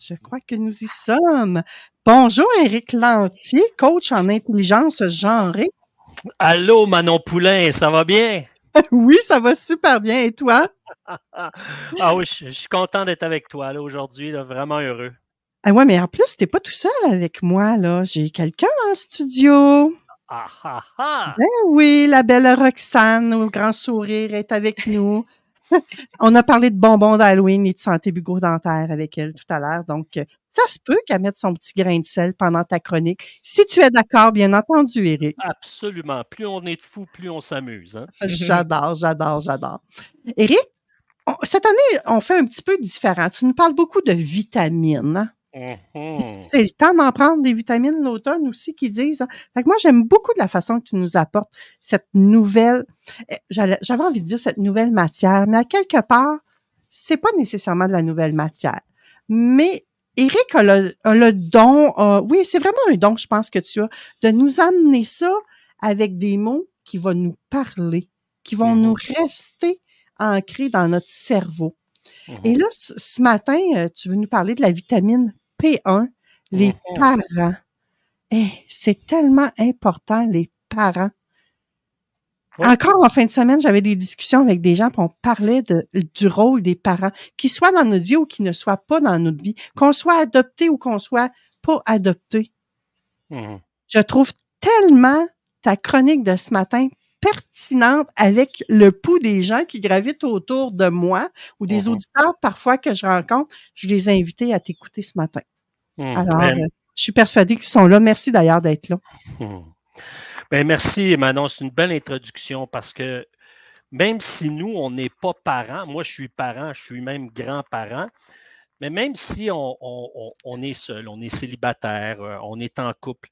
Je crois que nous y sommes. Bonjour, Éric Lantier, coach en intelligence genrée. Allô, Manon Poulain, ça va bien? Oui, ça va super bien. Et toi? ah oui, je, je suis content d'être avec toi là, aujourd'hui, vraiment heureux. Ah ouais, mais en plus, t'es pas tout seul avec moi, là. J'ai quelqu'un en studio. Ah ah ah! Ben oui, la belle Roxane au grand sourire est avec nous. On a parlé de bonbons d'Halloween et de santé bucco-dentaire avec elle tout à l'heure. Donc, euh, ça se peut qu'elle mette son petit grain de sel pendant ta chronique. Si tu es d'accord, bien entendu, Éric. Absolument. Plus on est de fous, plus on s'amuse. Hein? J'adore, j'adore, j'adore. Éric, on- cette année, on fait un petit peu différent. Tu nous parles beaucoup de vitamines. Mhm. C'est le temps d'en prendre des vitamines l'automne aussi qui disent. hein. Fait que moi, j'aime beaucoup de la façon que tu nous apportes cette nouvelle, eh, j'avais envie de dire cette nouvelle matière, mais à quelque part, c'est pas nécessairement de la nouvelle matière. Mais Eric a le, a le don, a- oui, c'est vraiment un don, je pense que tu as, de nous amener ça avec des mots qui vont nous parler, qui vont Mhm. nous rester ancrés dans notre cerveau. Mhm. Et là, ce, ce matin, euh, tu veux nous parler de la vitamine P1, les Mhm. parents. Eh, c'est tellement important, les parents. Ouais. Encore en fin de semaine, j'avais des discussions avec des gens, puis on parlait de, du rôle des parents, qu'ils soient dans notre vie ou qu'ils ne soient pas dans notre vie, qu'on soit adopté ou qu'on soit pas adopté. Mhm. Je trouve tellement ta chronique de ce matin pertinente avec le pouls des gens qui gravitent autour de moi ou des Mhm. auditeurs parfois que je rencontre. Je les ai invités à t'écouter ce matin. Mhm. Alors, Ben, euh, je suis persuadée qu'ils sont là. Merci d'ailleurs d'être là. Hmm. Ben, merci, Manon. C'est une belle introduction parce que même si nous, on n'est pas parents, moi, je suis parent, je suis même grand-parent, mais même si on, on- on- on est seul, on est célibataire, euh, on est en couple,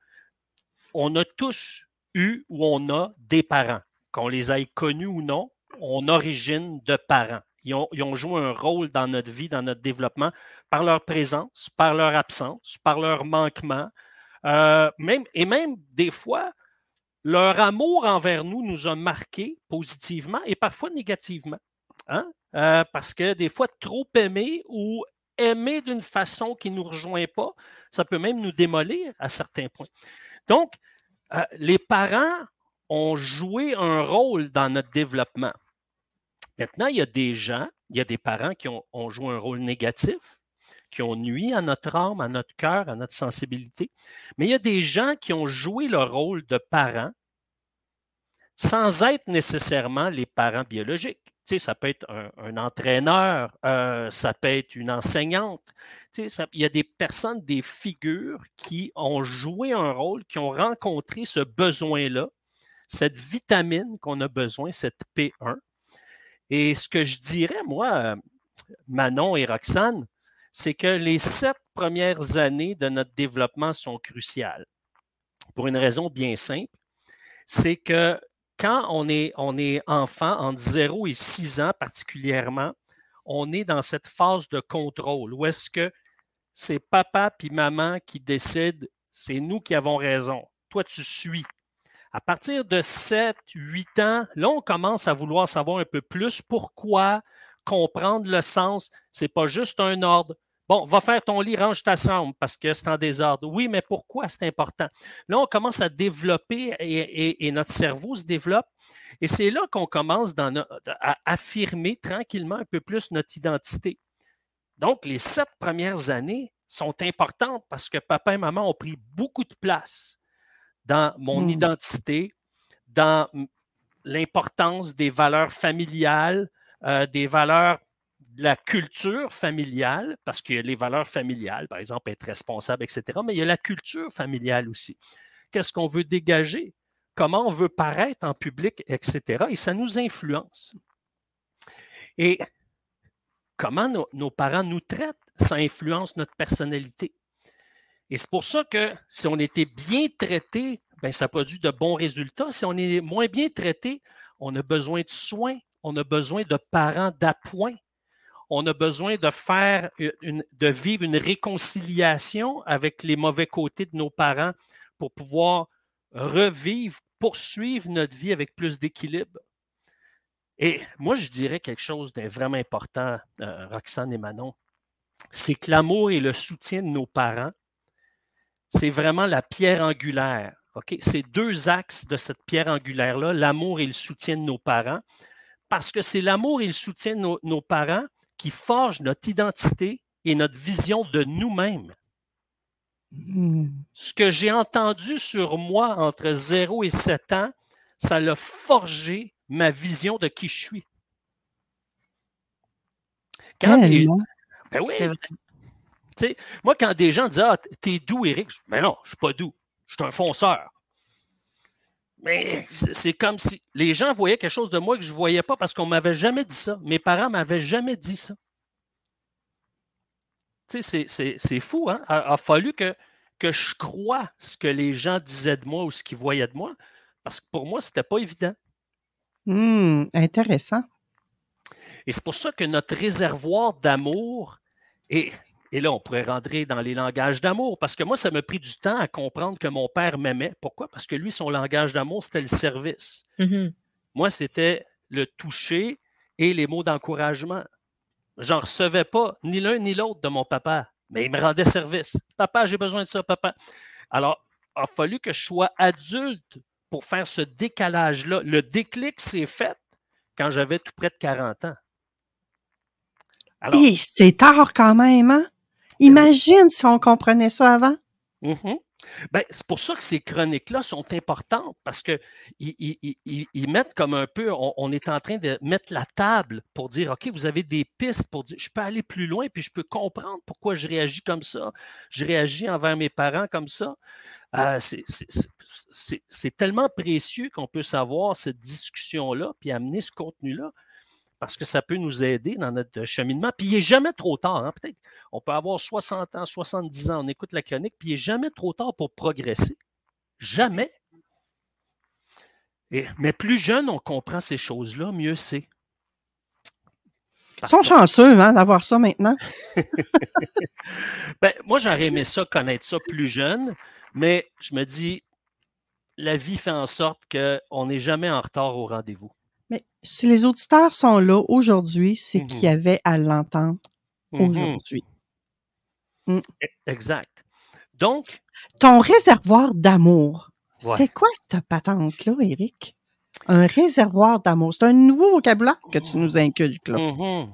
on a tous eu ou on a des parents, qu'on les ait connus ou non, on origine de parents. Ils ont, joué un rôle dans notre vie, dans notre développement, par leur présence, par leur absence, par leur manquement, euh, même, et même des fois, leur amour envers nous nous a marqués positivement et parfois négativement. Hein? Euh, parce que des fois, trop aimer ou aimer d'une façon qui ne nous rejoint pas, ça peut même nous démolir à certains points. Donc, euh, les parents ont joué un rôle dans notre développement. Maintenant, il y a des gens, il y a des parents qui ont, joué un rôle négatif, qui ont nui à notre âme, à notre cœur, à notre sensibilité. Mais il y a des gens qui ont joué le rôle de parents sans être nécessairement les parents biologiques. Sais, ça peut être un, entraîneur, euh, ça peut être une enseignante. Tu sais, il y a des personnes, des figures qui ont joué un rôle, qui ont rencontré ce besoin-là, cette vitamine qu'on a besoin, cette P1. Et ce que je dirais, moi, Manon et Roxane, c'est que les sept premières années de notre développement sont cruciales. Pour une raison bien simple, c'est que quand on est, on est enfant, entre 0 et 6 ans particulièrement, on est dans cette phase de contrôle où est-ce que c'est papa puis maman qui décident, c'est nous qui avons raison. Toi, tu suis. À partir de 7, 8 ans, là, on commence à vouloir savoir un peu plus pourquoi, comprendre le sens. C'est pas juste un ordre. Bon, va faire ton lit, range ta chambre parce que c'est en désordre. Oui, mais pourquoi c'est important? Là, on commence à développer et, notre cerveau se développe. Et c'est là qu'on commence à affirmer tranquillement un peu plus notre identité. Donc, les sept premières années sont importantes parce que papa et maman ont pris beaucoup de place dans mon mmh. identité, dans l'importance des valeurs familiales, euh, des valeurs de la culture familiale, parce qu'il y a les valeurs familiales, par exemple, être responsable, etc., mais il y a la culture familiale aussi. Qu'est-ce qu'on veut dégager? Comment on veut paraître en public, etc. Et ça nous influence. Et comment nos, parents nous traitent, ça influence notre personnalité. Et c'est pour ça que si on était bien traité, ben, ça produit de bons résultats. Si on est moins bien traité, on a besoin de soins, on a besoin de parents d'appoint on a besoin de faire de vivre une réconciliation avec les mauvais côtés de nos parents pour pouvoir revivre, poursuivre notre vie avec plus d'équilibre. Et moi, je dirais quelque chose de vraiment important, euh, Roxane et Manon, c'est que l'amour et le soutien de nos parents, c'est vraiment la pierre angulaire. OK? C'est deux axes de cette pierre angulaire-là, l'amour et le soutien de nos parents, parce que c'est l'amour et le soutien de nos parents qui forge notre identité et notre vision de nous-mêmes. Hmm. Ce que j'ai entendu sur moi entre 0 et 7 ans, ça l'a forgé ma vision de qui je suis. Quand ben oui. moi, quand des gens disent Ah, t'es doux, Eric, mais non, je suis pas doux. Je suis un fonceur. Mais c'est comme si les gens voyaient quelque chose de moi que je ne voyais pas parce qu'on ne m'avait jamais dit ça. Mes parents ne m'avaient jamais dit ça. Tu sais, c'est fou, hein? Il a, fallu que, que je croie ce que les gens disaient de moi ou ce qu'ils voyaient de moi, parce que pour moi, ce n'était pas évident. Hum, intéressant. Et c'est pour ça que notre réservoir d'amour est, et là, on pourrait rentrer dans les langages d'amour, parce que moi, ça m'a pris du temps à comprendre que mon père m'aimait. Pourquoi? Parce que lui, son langage d'amour, c'était le service. Mm-hmm. Moi, c'était le toucher et les mots d'encouragement. J'en recevais pas ni l'un ni l'autre de mon papa, mais il me rendait service. Papa, j'ai besoin de ça, papa. Alors, il a fallu que je sois adulte pour faire ce décalage-là. Le déclic s'est fait quand j'avais tout près de 40 ans. Et c'est tard quand même, hein? Ben Imagine si on comprenait ça avant. Mm-hmm. Ben, c'est pour ça que ces chroniques-là sont importantes parce qu'ils ils, mettent comme un peu, on, est en train de mettre la table pour dire, OK, vous avez des pistes pour dire, je peux aller plus loin, puis je peux comprendre pourquoi je réagis comme ça. Je réagis envers mes parents comme ça. Euh, c'est tellement précieux qu'on peut savoir cette discussion-là, puis amener ce contenu-là parce que ça peut nous aider dans notre cheminement. Puis il n'est jamais trop tard. Hein. Peut-être on peut avoir 60 ans, 70 ans, on écoute la chronique, puis il n'est jamais trop tard pour progresser. Jamais. Et, mais plus jeune on comprend ces choses-là, mieux c'est. Ils sont chanceux hein, d'avoir ça maintenant. ben, moi, j'aurais aimé ça, connaître ça plus jeune, mais je me dis, la vie fait en sorte qu'on n'est jamais en retard au rendez-vous. Mais si les auditeurs sont là aujourd'hui, c'est qu'il y mmh avait à l'entendre mmh aujourd'hui. Mmh. E, exact. Donc. Ton réservoir d'amour, c'est quoi cette patente-là, Eric? Un réservoir d'amour. C'est un nouveau vocabulaire que tu nous inculques, là.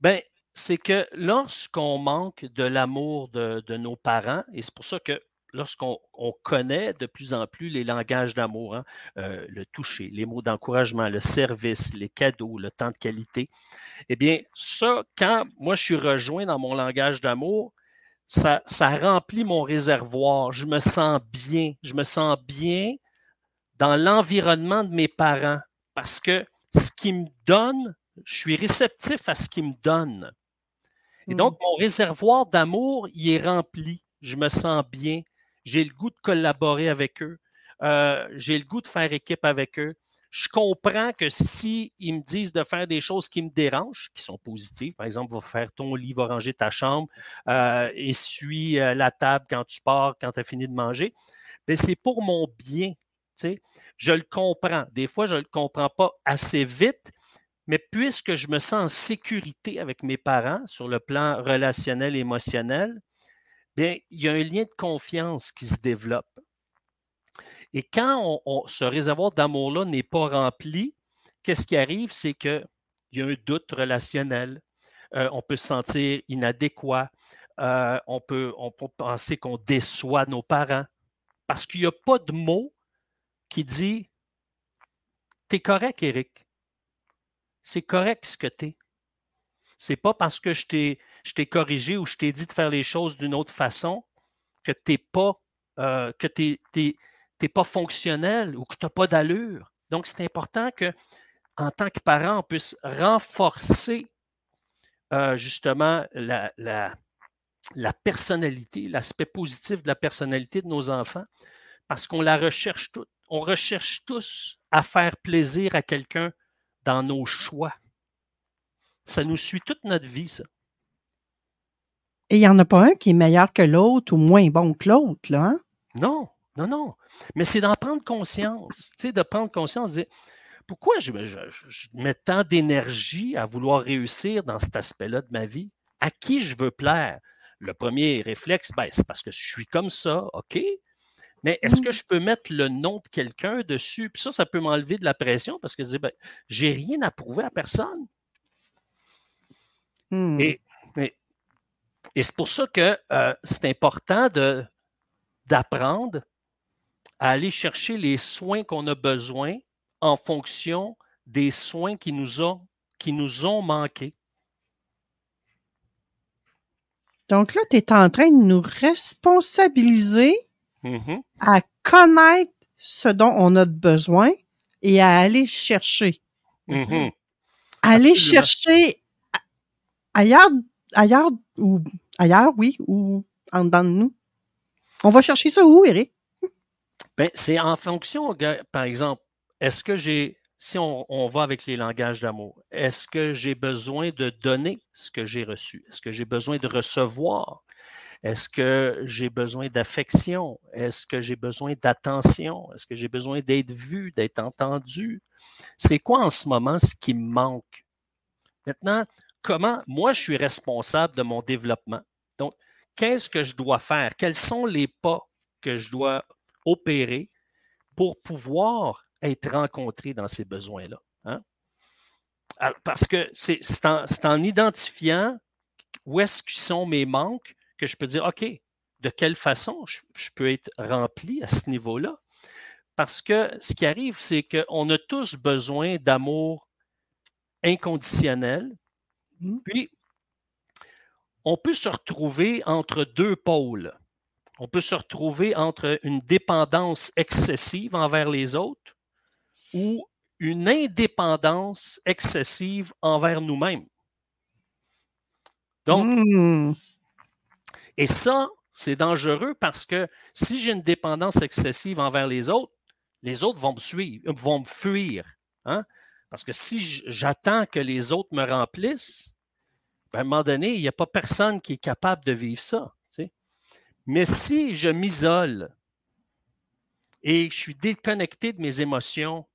Ben, c'est que lorsqu'on manque de l'amour de, de, nos parents, et c'est pour ça que lorsqu'on connaît de plus en plus les langages d'amour, hein, euh, le toucher, les mots d'encouragement, le service, les cadeaux, le temps de qualité, eh bien, ça, quand moi je suis rejoint dans mon langage d'amour, ça, ça remplit mon réservoir. Je me sens bien. Je me sens bien dans l'environnement de mes parents parce que ce qu'ils me donnent, je suis réceptif à ce qu'ils me donnent. Et donc, mmh. mon réservoir d'amour, il est rempli. Je me sens bien j'ai le goût de collaborer avec eux, euh, j'ai le goût de faire équipe avec eux. Je comprends que si me disent de faire des choses qui me dérangent, qui sont positives, par exemple, va faire ton lit, va ranger ta chambre, euh, essuie euh, la table quand tu pars, quand tu as fini de manger, ben, c'est pour mon bien. Je le comprends. Des fois, je ne le comprends pas assez vite, Mais puisque je me sens en sécurité avec mes parents sur le plan relationnel émotionnel, il y a un lien de confiance qui se développe. Et quand ce réservoir d'amour-là n'est pas rempli, qu'est-ce qui arrive? C'est qu'il y a un doute relationnel. Euh, on peut se sentir inadéquat. Euh, on, peut, on peut penser qu'on déçoit nos parents. Parce qu'il n'y a pas de mot qui dit T'es correct, Eric. C'est correct ce que t'es. C'est pas parce que je t'ai corrigé ou je t'ai dit de faire les choses d'une autre façon que t'es pas euh, pas fonctionnel ou que tu n'as pas d'allure. Donc, c'est important que, en tant que parent, on puisse renforcer euh, justement la, la, la personnalité, l'aspect positif de la personnalité de nos enfants, parce qu'on la recherche toute on recherche tous à faire plaisir à quelqu'un dans nos choix. Ça nous suit toute notre vie, ça. Et il n'y en a pas un qui est meilleur que l'autre ou moins bon que l'autre, là, hein? Non, non, non. Mais c'est d'en prendre conscience, tu sais, de prendre conscience, de dire, pourquoi je, mets tant d'énergie à vouloir réussir dans cet aspect-là de ma vie? À qui je veux plaire? Le premier réflexe, ben, c'est parce que je suis comme ça, OK? Mais est-ce que mmh. je peux mettre le nom de quelqu'un dessus? Puis ça, ça peut m'enlever de la pression parce que je dis, ben, j'ai rien à prouver à personne. Mmh. Et, c'est pour ça que euh, c'est important de, d'apprendre à aller chercher les soins qu'on a besoin en fonction des soins qui nous ont, qui nous ont manqués. Donc là, tu es en train de nous responsabiliser Mm-hmm. à connaître ce dont on a besoin et à aller chercher. Mm-hmm. Aller chercher ailleurs, ailleurs ou ailleurs, oui, ou en dedans de nous. On va chercher ça où, Eric? Ben, c'est en fonction, par exemple, est-ce que j'ai, si on, on, va avec les langages d'amour, est-ce que j'ai besoin de donner ce que j'ai reçu? Est-ce que j'ai besoin de recevoir? Est-ce que j'ai besoin d'affection? Est-ce que j'ai besoin d'attention? Est-ce que j'ai besoin d'être vu, d'être entendu? C'est quoi en ce moment ce qui me manque? Maintenant, comment moi je suis responsable de mon développement? Donc, qu'est-ce que je dois faire? Quels sont les pas que je dois opérer pour pouvoir être rencontré dans ces besoins-là? Hein? parce que c'est en, en, identifiant où est-ce qu'ils sont mes manques que je peux dire, OK, de quelle façon je, peux être rempli à ce niveau-là? Parce que ce qui arrive, c'est qu'on a tous besoin d'amour inconditionnel. Mmh. Puis, on peut se retrouver entre deux pôles. On peut se retrouver entre une dépendance excessive envers les autres ou une indépendance excessive envers nous-mêmes. Donc, mmh. Et ça, c'est dangereux parce que si j'ai une dépendance excessive envers les autres, les autres vont me suivre, vont me fuir. Hein? Parce que si j'attends que les autres me remplissent, ben, à un moment donné, il n'y a pas personne qui est capable de vivre ça. Mais si je m'isole et je suis déconnecté de mes émotions,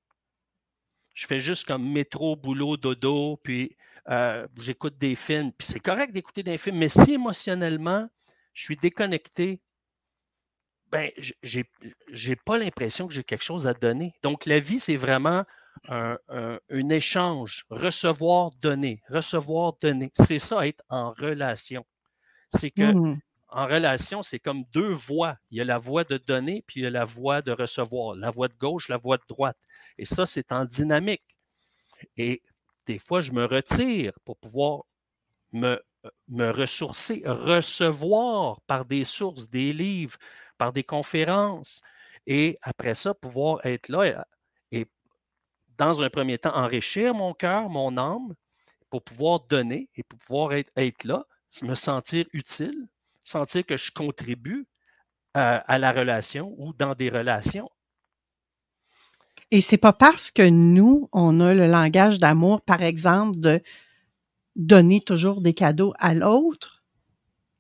je fais juste comme métro, boulot, dodo, puis euh, j'écoute des films, puis c'est correct d'écouter des films, mais si émotionnellement, je suis déconnecté, ben, j'ai, pas l'impression que j'ai quelque chose à donner. Donc, la vie, c'est vraiment un, échange, recevoir, donner, recevoir, donner. C'est ça, être en relation. C'est que mmh. en relation, c'est comme deux voies. Il y a la voie de donner, puis il y a la voie de recevoir, la voie de gauche, la voie de droite. Et ça, c'est en dynamique. Et des fois, je me retire pour pouvoir me me ressourcer, recevoir par des sources, des livres, par des conférences, et après ça, pouvoir être là et, dans un premier temps, enrichir mon cœur, mon âme, pour pouvoir donner et pour pouvoir être, être là, me sentir utile, sentir que je contribue à, à la relation ou dans des relations. Et c'est pas parce que nous, on a le langage d'amour, par exemple, de donner toujours des cadeaux à l'autre,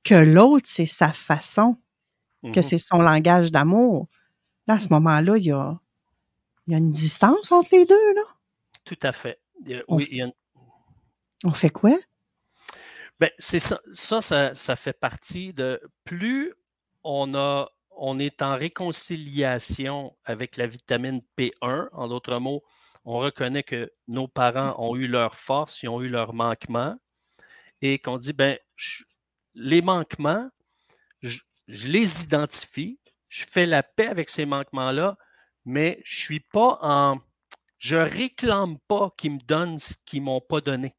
que l'autre, c'est sa façon, que Mmh c'est son langage d'amour. Là, à ce moment-là, il y a, il y a une distance entre les deux, là? Tout à fait. On oui, il y, a une, On fait quoi? Ben, c'est ça, ça, ça, fait partie de plus on a on est en réconciliation avec la vitamine P1. En d'autres mots, on reconnaît que nos parents ont eu leur force, ils ont eu leurs manquements, et qu'on dit, ben, les manquements, je, les identifie, je fais la paix avec ces manquements-là, mais je suis pas en, je réclame pas qu'ils me donnent ce qu'ils m'ont pas donné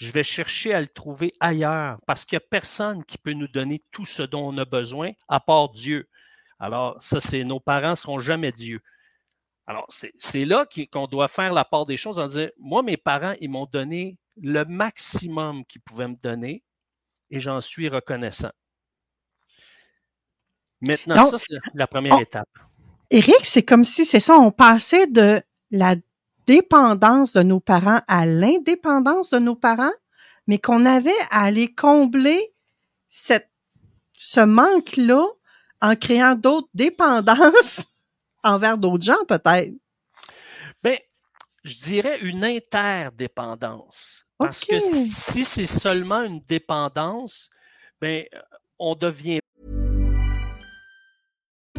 je vais chercher à le trouver ailleurs parce qu'il n'y a personne qui peut nous donner tout ce dont on a besoin à part Dieu. Alors, ça, c'est nos parents ne seront jamais Dieu. Alors, c'est là qu'on doit faire la part des choses en disant, moi, mes parents, ils m'ont donné le maximum qu'ils pouvaient me donner et j'en suis reconnaissant. Maintenant, ça, c'est la première étape. Éric, c'est comme si, c'est ça, on passait de la dépendance de nos parents à l'indépendance de nos parents, mais qu'on avait à aller combler cette, ce manque-là en créant d'autres dépendances envers d'autres gens, peut-être. Bien, je dirais une interdépendance. Parce que si c'est seulement une dépendance, ben, on devient.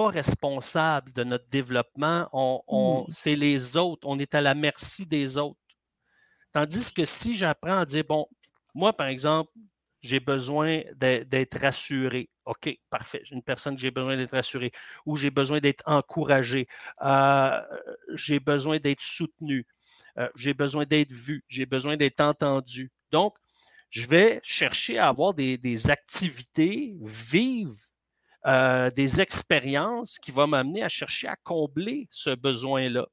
Pas responsable de notre développement. On, mmh. C'est les autres. On est à la merci des autres. Tandis que si j'apprends à dire, bon, moi, par exemple, j'ai besoin d'être rassuré. OK, parfait. J'ai une personne que j'ai besoin d'être rassuré ou j'ai besoin d'être encouragé. Euh, j'ai besoin d'être soutenu. Euh, j'ai besoin d'être vu. J'ai besoin d'être entendu. Donc, je vais chercher à avoir des, des activités vives euh, des expériences qui vont m'amener à chercher à combler ce besoin-là.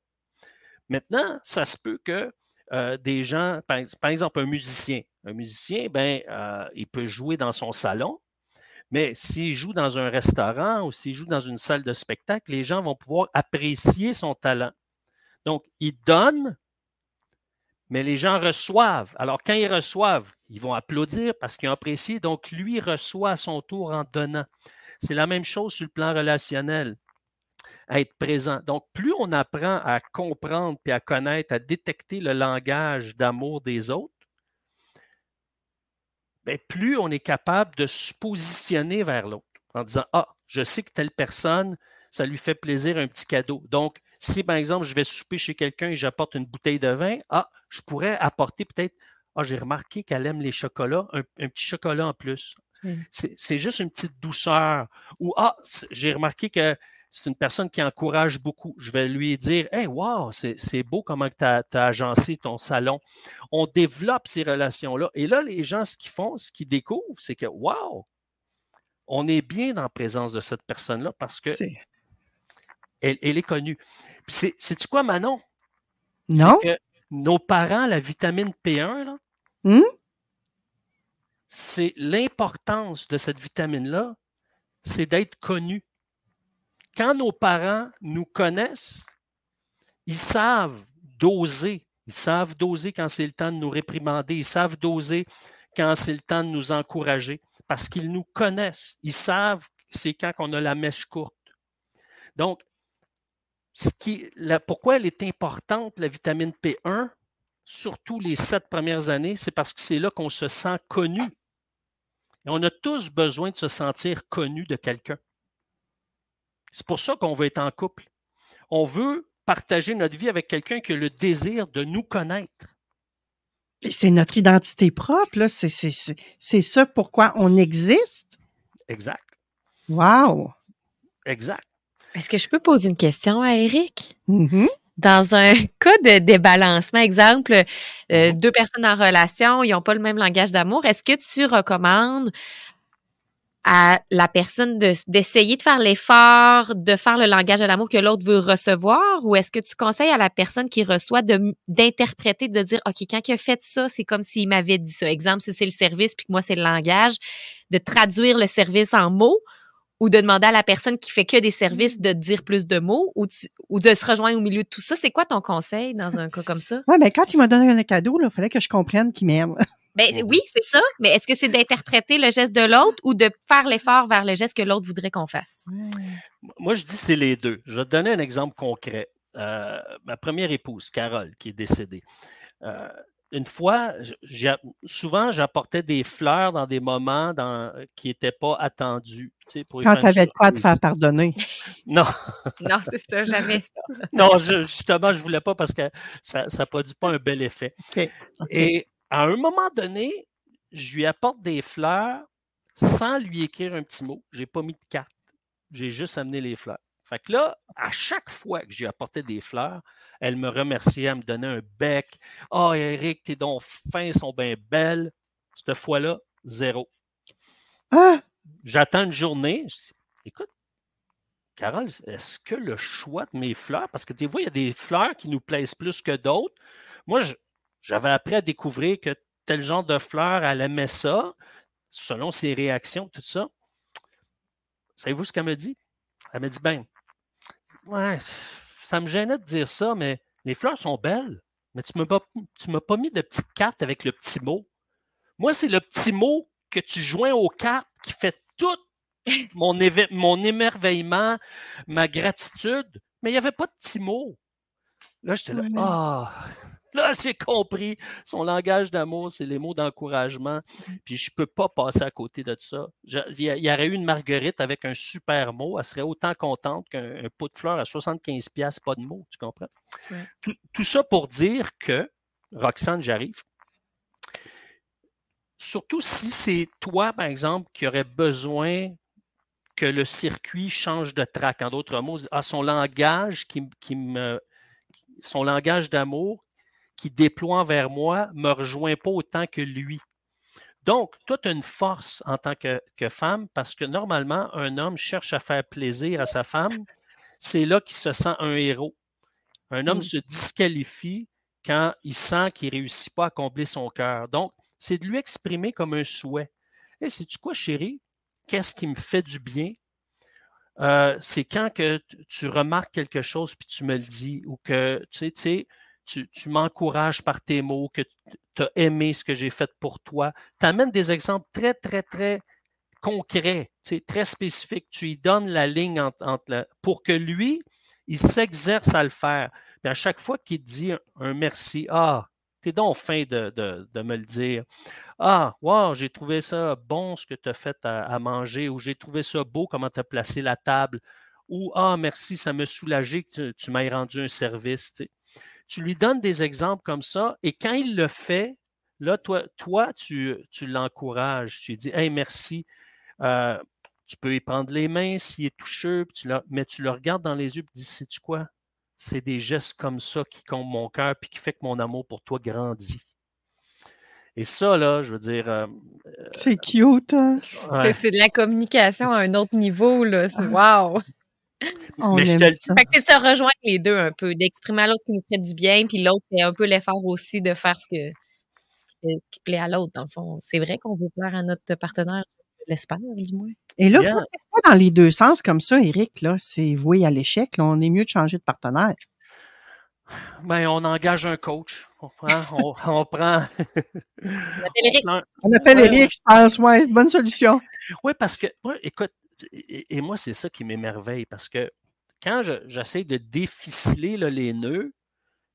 Maintenant, ça se peut que euh, des gens, par, exemple un musicien, un musicien, ben, euh, il peut jouer dans son salon, mais s'il joue dans un restaurant ou s'il joue dans une salle de spectacle, les gens vont pouvoir apprécier son talent. Donc, il donne, mais les gens reçoivent. Alors, quand ils reçoivent, ils vont applaudir parce qu'ils ont apprécié. Donc, lui reçoit à son tour en donnant. C'est la même chose sur le plan relationnel, être présent. Donc, plus on apprend à comprendre et à connaître, à détecter le langage d'amour des autres, bien, plus on est capable de se positionner vers l'autre en disant Ah, je sais que telle personne, ça lui fait plaisir un petit cadeau. Donc, si par exemple, je vais souper chez quelqu'un et j'apporte une bouteille de vin, ah, je pourrais apporter peut-être Ah, j'ai remarqué qu'elle aime les chocolats, un, petit chocolat en plus. C'est juste une petite douceur. Ou, ah, j'ai remarqué que c'est une personne qui encourage beaucoup. Je vais lui dire Hey, wow, c'est beau comment tu as, agencé ton salon. On développe ces relations-là. Et là, les gens, ce qu'ils font, ce qu'ils découvrent, c'est que wow, on est bien dans la présence de cette personne-là parce que elle, est connue. C'est-tu quoi, Manon? Non. Que nos parents, la vitamine P1, là, hum? C'est l'importance de cette vitamine-là, c'est d'être connu. Quand nos parents nous connaissent, ils savent doser. Ils savent doser quand c'est le temps de nous réprimander. Ils savent doser quand c'est le temps de nous encourager parce qu'ils nous connaissent. Ils savent c'est quand on a la mèche courte. Donc, ce qui, pourquoi elle est importante, la vitamine P1, surtout les sept premières années, c'est parce que c'est là qu'on se sent connu. Et on a tous besoin de se sentir connu de quelqu'un. C'est pour ça qu'on veut être en couple. On veut partager notre vie avec quelqu'un qui a le désir de nous connaître. Et c'est notre identité propre, là. C'est, c'est, c'est, c'est ça pourquoi on existe. Exact. Wow! Exact. Est-ce que je peux poser une question à Eric? Mhm. Dans un cas de débalancement, exemple, euh, Mhm. deux personnes en relation, ils n'ont pas le même langage d'amour, est-ce que tu recommandes à la personne de- d'essayer de faire l'effort de faire le langage de l'amour que l'autre veut recevoir? Ou est-ce que tu conseilles à la personne qui reçoit de d'interpréter, de dire, OK, quand il a fait ça, c'est comme s'il m'avait dit ça. Exemple, si c'est le service puis que moi, c'est le langage, de traduire le service en mots ou de demander à la personne qui fait que des services de dire plus de mots ou, tu- ou de se rejoindre au milieu de tout ça? C'est quoi ton conseil dans un cas comme ça? Ouais, mais quand il m'a donné un cadeau, il fallait que je comprenne qu'il m'aime. Ben, c'est- oui, c'est ça. Mais est-ce que c'est d'interpréter le geste de l'autre ou de faire l'effort vers le geste que l'autre voudrait qu'on fasse? Moi, je dis c'est les deux. Je vais te donner un exemple concret. Euh, ma première épouse, Carole, qui est décédée. euh, une fois, souvent, j'apportais des fleurs dans des moments dans- qui n'étaient pas attendus. tu sais, pour lui Quand tu avais de quoi te faire pardonner. Non, Non, c'est ça, jamais ça. non, je- justement, je voulais pas parce que ça ne produit pas un bel effet. Et à un moment donné, je lui apporte des fleurs sans lui écrire un petit mot. Je n'ai pas mis de carte. J'ai juste amené les fleurs. Fait que là, à chaque fois que je lui apportais des fleurs, elle me remerciait, elle me donnait un bec. Ah, oh, Eric, tes dons fins sont bien belles. Cette fois-là, zéro. Ah! J'attends une journée. Je dis, écoute, Carole, est-ce que le choix de mes fleurs, parce que des fois, il y a des fleurs qui nous plaisent plus que d'autres. Moi, j'avais appris à découvrir que tel genre de fleurs, elle aimait ça, selon ses réactions, tout ça. Savez-vous ce qu'elle me dit? Elle m'a dit, ben, ouais, ça me gênait de dire ça, mais les fleurs sont belles, mais tu ne m'as pas mis de petite carte avec le petit mot. Moi, c'est le petit mot que tu joins aux cartes qui fait tout mon, émerveillement, ma gratitude, mais il n'y avait pas de petit mot. Là, j'étais là, ah, là, j'ai compris. Son langage d'amour, c'est les mots d'encouragement. Puis je ne peux pas passer à côté de ça. Je- Il y, aurait eu une marguerite avec un super mot. Elle serait autant contente qu'un un pot de fleurs à 75$, piastres, pas de mots, tu comprends? Ouais. Tout, tout ça pour dire que, Roxane, j'arrive. Surtout si c'est toi, par exemple, qui aurais besoin que le circuit change de track. En d'autres mots, à son langage qui, qui me son langage d'amour qui déploie vers moi me rejoint pas autant que lui. Donc, toi, tu as une force en tant que, que femme parce que normalement, un homme cherche à faire plaisir à sa femme. C'est là qu'il se sent un héros. Un homme Mm. se disqualifie quand il sent qu'il ne réussit pas à combler son cœur. Donc, c'est de lui exprimer comme un souhait. Et sais-tu quoi, chérie? Qu'est-ce qui me fait du bien? Euh, c'est quand que tu- tu remarques quelque chose puis tu me le dis ou que tu sais, tu, sais, tu, m'encourages par tes mots, que tu as aimé ce que j'ai fait pour toi. Tu amènes des exemples très, très, très concrets, très spécifiques. Tu lui donnes la ligne pour que lui, il s'exerce à le faire. Puis à chaque fois qu'il dit un, merci, ah, t'es donc fin de, me le dire. Ah, wow, j'ai trouvé ça bon ce que tu as fait à, manger, ou j'ai trouvé ça beau comment tu as placé la table, ou ah, merci, ça m'a soulagé que tu, tu m'aies rendu un service. Tu lui donnes des exemples comme ça, et quand il le fait, là, toi, toi tu, tu l'encourages, tu lui dis Hey, merci. Euh, tu peux y prendre les mains s'il est toucheux, puis tu le- mais tu le regardes dans les yeux et tu dis Sais-tu quoi? C'est des gestes comme ça qui comptent mon cœur puis qui fait que mon amour pour toi grandit. Et ça, là, je veux dire. euh, C'est cute, hein? ouais. C'est de la communication à un autre niveau, là. C'est wow! On Mais je te le. Fait que tu rejoins les deux un peu, d'exprimer à l'autre qui nous fait du bien, puis l'autre fait un peu l'effort aussi de faire ce, que, ce qui, plaît à l'autre, dans le fond. C'est vrai qu'on veut plaire à notre partenaire, l'espère, du moins. Et là, Bien. quand c'est pas dans les deux sens comme ça, Eric, là, c'est voué à l'échec. Là, on est mieux de changer de partenaire. Ben, on engage un coach. On prend. On, on prend On appelle Eric. on appelle Ouais, Eric, je pense, ouais, bonne solution. Oui, parce que, moi, écoute, et, et moi, c'est ça qui m'émerveille, parce que quand je- j'essaie de déficeler là, les nœuds,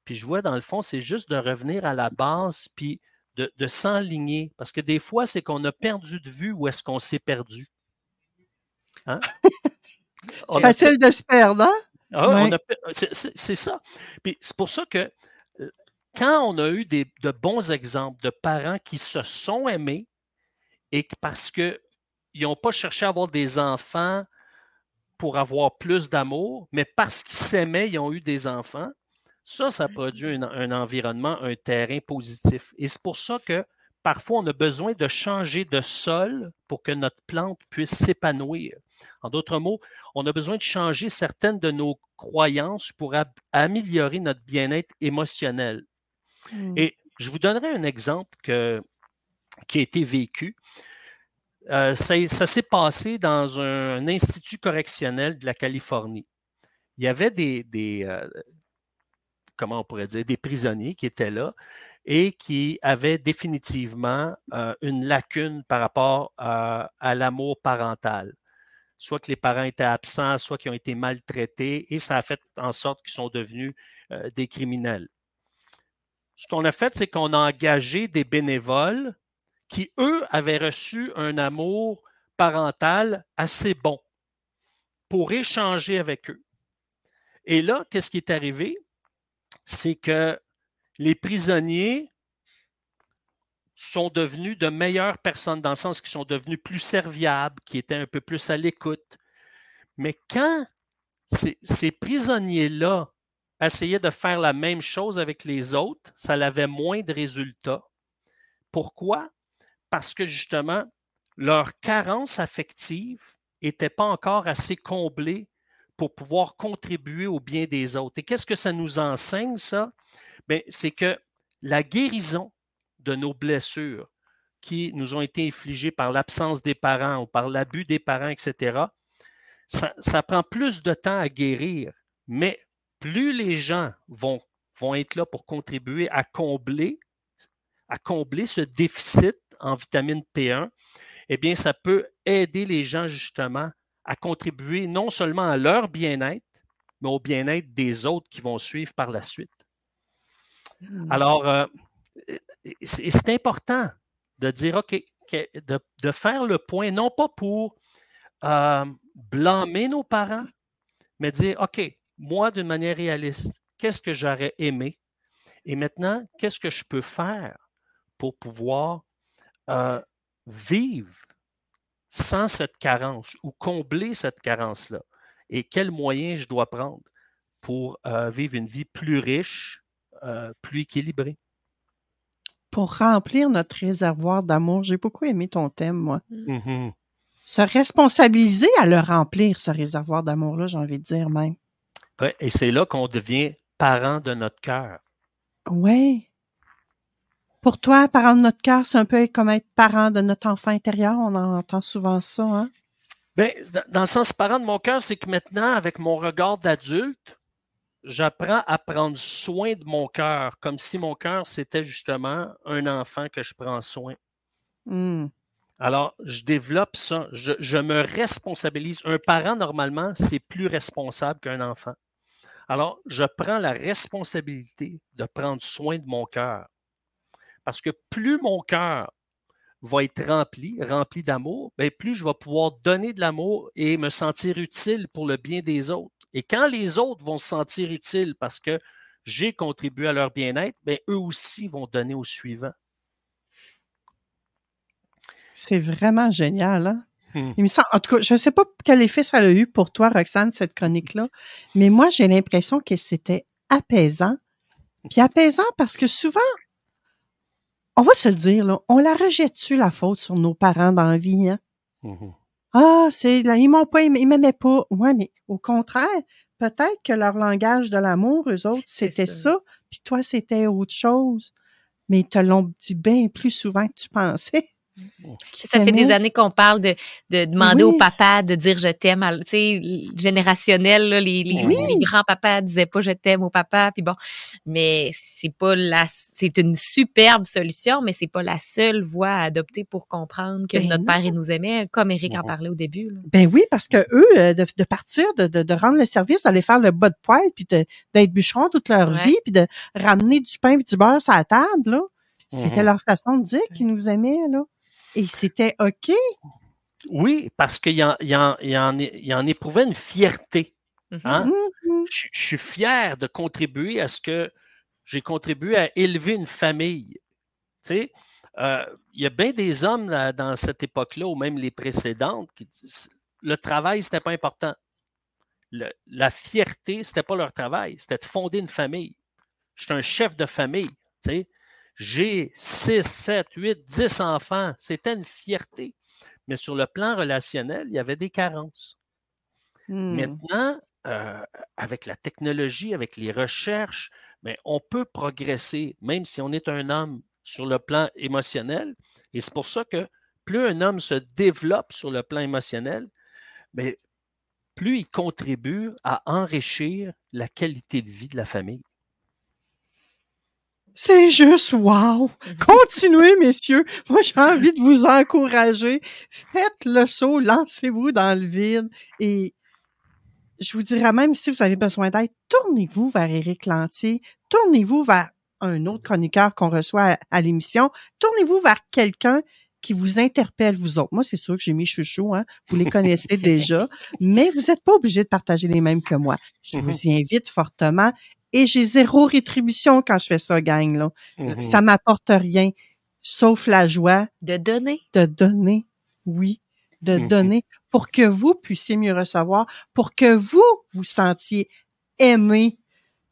puis je vois, dans le fond, c'est juste de revenir à la base, puis de, de s'enligner. Parce que des fois, c'est qu'on a perdu de vue où est-ce qu'on s'est perdu. Hein? On C'est a- facile de se perdre, hein? Ah c'est- ça. Puis c'est pour ça que euh, quand on a eu des, de bons exemples de parents qui se sont aimés et que parce qu'ils n'ont pas cherché à avoir des enfants pour avoir plus d'amour, mais parce qu'ils s'aimaient, ils ont eu des enfants, ça, ça produit un, un environnement, un terrain positif. Et c'est pour ça que parfois, on a besoin de changer de sol pour que notre plante puisse s'épanouir. En d'autres mots, on a besoin de changer certaines de nos croyances pour améliorer notre bien-être émotionnel. Mm. Et je vous donnerai un exemple que- qui a été vécu. Euh, ça s'est passé dans un institut correctionnel de la Californie. Il y avait des, euh, comment on pourrait dire, des prisonniers qui étaient là et qui avaient définitivement euh, une lacune par rapport à, l'amour parental. Soit que les parents étaient absents, soit qu'ils ont été maltraités, et ça a fait en sorte qu'ils sont devenus des criminels. Ce qu'on a fait, c'est qu'on a engagé des bénévoles qui, eux, avaient reçu un amour parental assez bon pour échanger avec eux. Et là, qu'est-ce qui est arrivé? C'est que les prisonniers sont devenus de meilleures personnes dans le sens qu'ils sont devenus plus serviables, qui étaient un peu plus à l'écoute. Mais quand ces, ces prisonniers-là essayaient de faire la même chose avec les autres, ça avait moins de résultats. Pourquoi? Parce que justement, leur carence affective n'était pas encore assez comblée pour pouvoir contribuer au bien des autres. Et qu'est-ce que ça nous enseigne, ça? Bien, c'est que la guérison de nos blessures qui nous ont été infligées par l'absence des parents ou par l'abus des parents, etc., ça, ça, prend plus de temps à guérir, mais plus les gens vont, vont être là pour contribuer à combler, à combler ce déficit en vitamine P1, eh bien, ça peut aider les gens justement à contribuer non seulement à leur bien-être, mais au bien-être des autres qui vont suivre par la suite. Alors, euh, c'est important de dire, OK, de, de, faire le point, non pas pour euh, blâmer nos parents, mais dire, OK, moi, d'une manière réaliste, qu'est-ce que j'aurais aimé? Et maintenant, qu'est-ce que je peux faire pour pouvoir euh, vivre sans cette carence ou combler cette carence-là? Et quels moyens je dois prendre pour euh, vivre une vie plus riche, euh, plus équilibrée? Pour remplir notre réservoir d'amour, j'ai beaucoup aimé ton thème, moi. Mm -hmm. Se responsabiliser à le remplir, ce réservoir d'amour-là, j'ai envie de dire même. Ouais, et c'est là qu'on devient parent de notre cœur. Oui. Pour toi, parent de notre cœur, c'est un peu comme être parent de notre enfant intérieur. On en entend souvent ça, hein? Bien, dans le sens parent de mon cœur, c'est que maintenant, avec mon regard d'adulte, j'apprends à prendre soin de mon cœur, comme si mon cœur, c'était justement un enfant que je prends soin. Mm. Alors, je développe ça. Je, je, me responsabilise. Un parent, normalement, c'est plus responsable qu'un enfant. Alors, je prends la responsabilité de prendre soin de mon cœur. Parce que plus mon cœur va être rempli, rempli d'amour, bien, plus je vais pouvoir donner de l'amour et me sentir utile pour le bien des autres. Et quand les autres vont se sentir utiles parce que j'ai contribué à leur bien-être, bien, eux aussi vont donner au suivant. C'est vraiment génial, hein? Hmm. Il me semble, en tout cas, je ne sais pas quel effet ça a eu pour toi, Roxane, cette chronique-là, mais moi, j'ai l'impression que c'était apaisant. Puis apaisant parce que souvent, on va se le dire, là, on la rejette-tu la faute sur nos parents dans la vie, hein? Mm -hmm. Ah, c'est là, ils m'ont pas ils m'aimaient pas. Ouais, mais au contraire, peut-être que leur langage de l'amour, eux autres, c'était ça. ça, puis toi, c'était autre chose. Mais ils te l'ont dit bien plus souvent que tu pensais. Ça fait des années qu'on parle de, de demander oui. au papa de dire je t'aime, tu sais, générationnel, là, les, les, oui. les grands-papas disaient pas je t'aime au papa, puis bon, mais c'est pas la, c'est une superbe solution, mais c'est pas la seule voie à adopter pour comprendre que ben notre père il nous aimait, comme Eric en parlait au début. Là. Ben oui, parce que eux, de, de partir, de, de, rendre le service, d'aller faire le bas de poêle, puis d'être bûcheron toute leur ouais. vie, puis de ramener du pain et du beurre sur la table, là, c'était mm -hmm. leur façon de dire qu'ils nous aimaient, là. Et c'était OK? Oui, parce qu'il en, il en, il en, il en éprouvait une fierté. Hein? Mm -hmm. Mhm. je, je suis fier de contribuer à ce que j'ai contribué à élever une famille. Tu sais, euh, il y a bien des hommes là, dans cette époque-là, ou même les précédentes, qui disent le travail, c'était pas important. Le- la fierté, c'était pas leur travail, c'était de fonder une famille. Je suis un chef de famille. tu sais? J'ai 6, 7, 8, 10 enfants. C'était une fierté. Mais sur le plan relationnel, il y avait des carences. Hmm. Maintenant, euh, avec la technologie, avec les recherches, ben, on peut progresser, même si on est un homme sur le plan émotionnel. Et c'est pour ça que plus un homme se développe sur le plan émotionnel, ben, plus il contribue à enrichir la qualité de vie de la famille. C'est juste wow! Continuez, messieurs. Moi, j'ai envie de vous encourager. Faites le saut, lancez-vous dans le vide et je vous dirais même si vous avez besoin d'aide, tournez-vous vers Éric Lantier, tournez-vous vers un autre chroniqueur qu'on reçoit à, à l'émission, tournez-vous vers quelqu'un qui vous interpelle, vous autres. Moi, c'est sûr que j'ai mis chouchou, hein. Vous les connaissez déjà, mais vous n'êtes pas obligé de partager les mêmes que moi. Je vous y invite fortement et j'ai zéro rétribution quand je fais ça, gang, là. Mhm. Ça m'apporte rien, sauf la joie De donner. de donner, oui, de Mhm. donner pour que vous puissiez mieux recevoir, pour que vous vous sentiez aimé,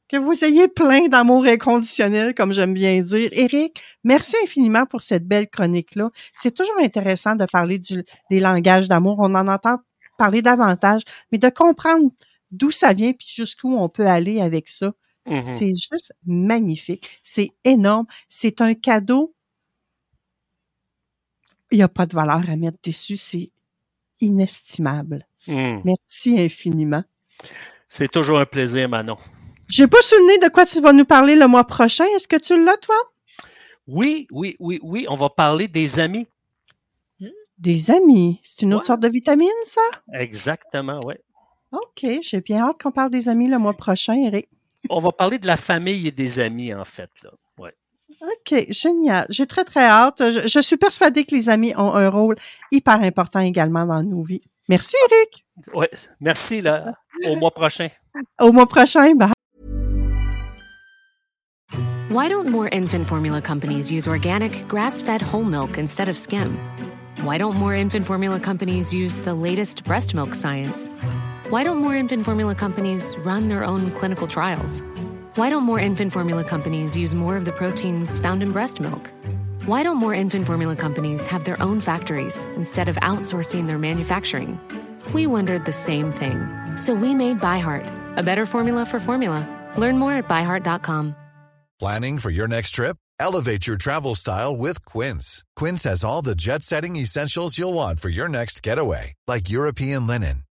que vous ayez plein d'amour inconditionnel, comme j'aime bien dire. Éric, merci infiniment pour cette belle chronique-là. C'est toujours intéressant de parler du- des langages d'amour. On en entend parler davantage, mais de comprendre d'où ça vient puis jusqu'où on peut aller avec ça. Mhm. C'est juste magnifique. C'est énorme. C'est un cadeau. Il n'y a pas de valeur à mettre dessus. C'est inestimable. Mhm. Merci infiniment. C'est toujours un plaisir, Manon. J'ai pas souvenir de quoi tu vas nous parler le mois prochain. Est-ce que tu l'as, toi? Oui, oui, oui, oui, on va parler des amis. Des amis. C'est une autre sorte de vitamine, ça? Exactement, oui. OK. J'ai bien hâte qu'on parle des amis le mois prochain, Eric. On va parler de la famille et des amis, en fait. Là. Ouais. OK, génial. J'ai très, très hâte. Je, je suis persuadée que les amis ont un rôle hyper important également dans nos vies. Merci, Eric. Ouais. Merci, là. Au mois prochain. Au mois prochain. Bye. Why don't more infant formula companies use organic, grass fed whole milk instead of skim? Why don't more infant formula companies use the latest breast milk science? Why don't more infant formula companies run their own clinical trials? Why don't more infant formula companies use more of the proteins found in breast milk? Why don't more infant formula companies have their own factories instead of outsourcing their manufacturing? We wondered the same thing. So we made ByHeart, a better formula for formula. Learn more at byheart.com. Planning for your next trip? Elevate your travel style with Quince. Quince has all the jet setting essentials you'll want for your next getaway, like European linen,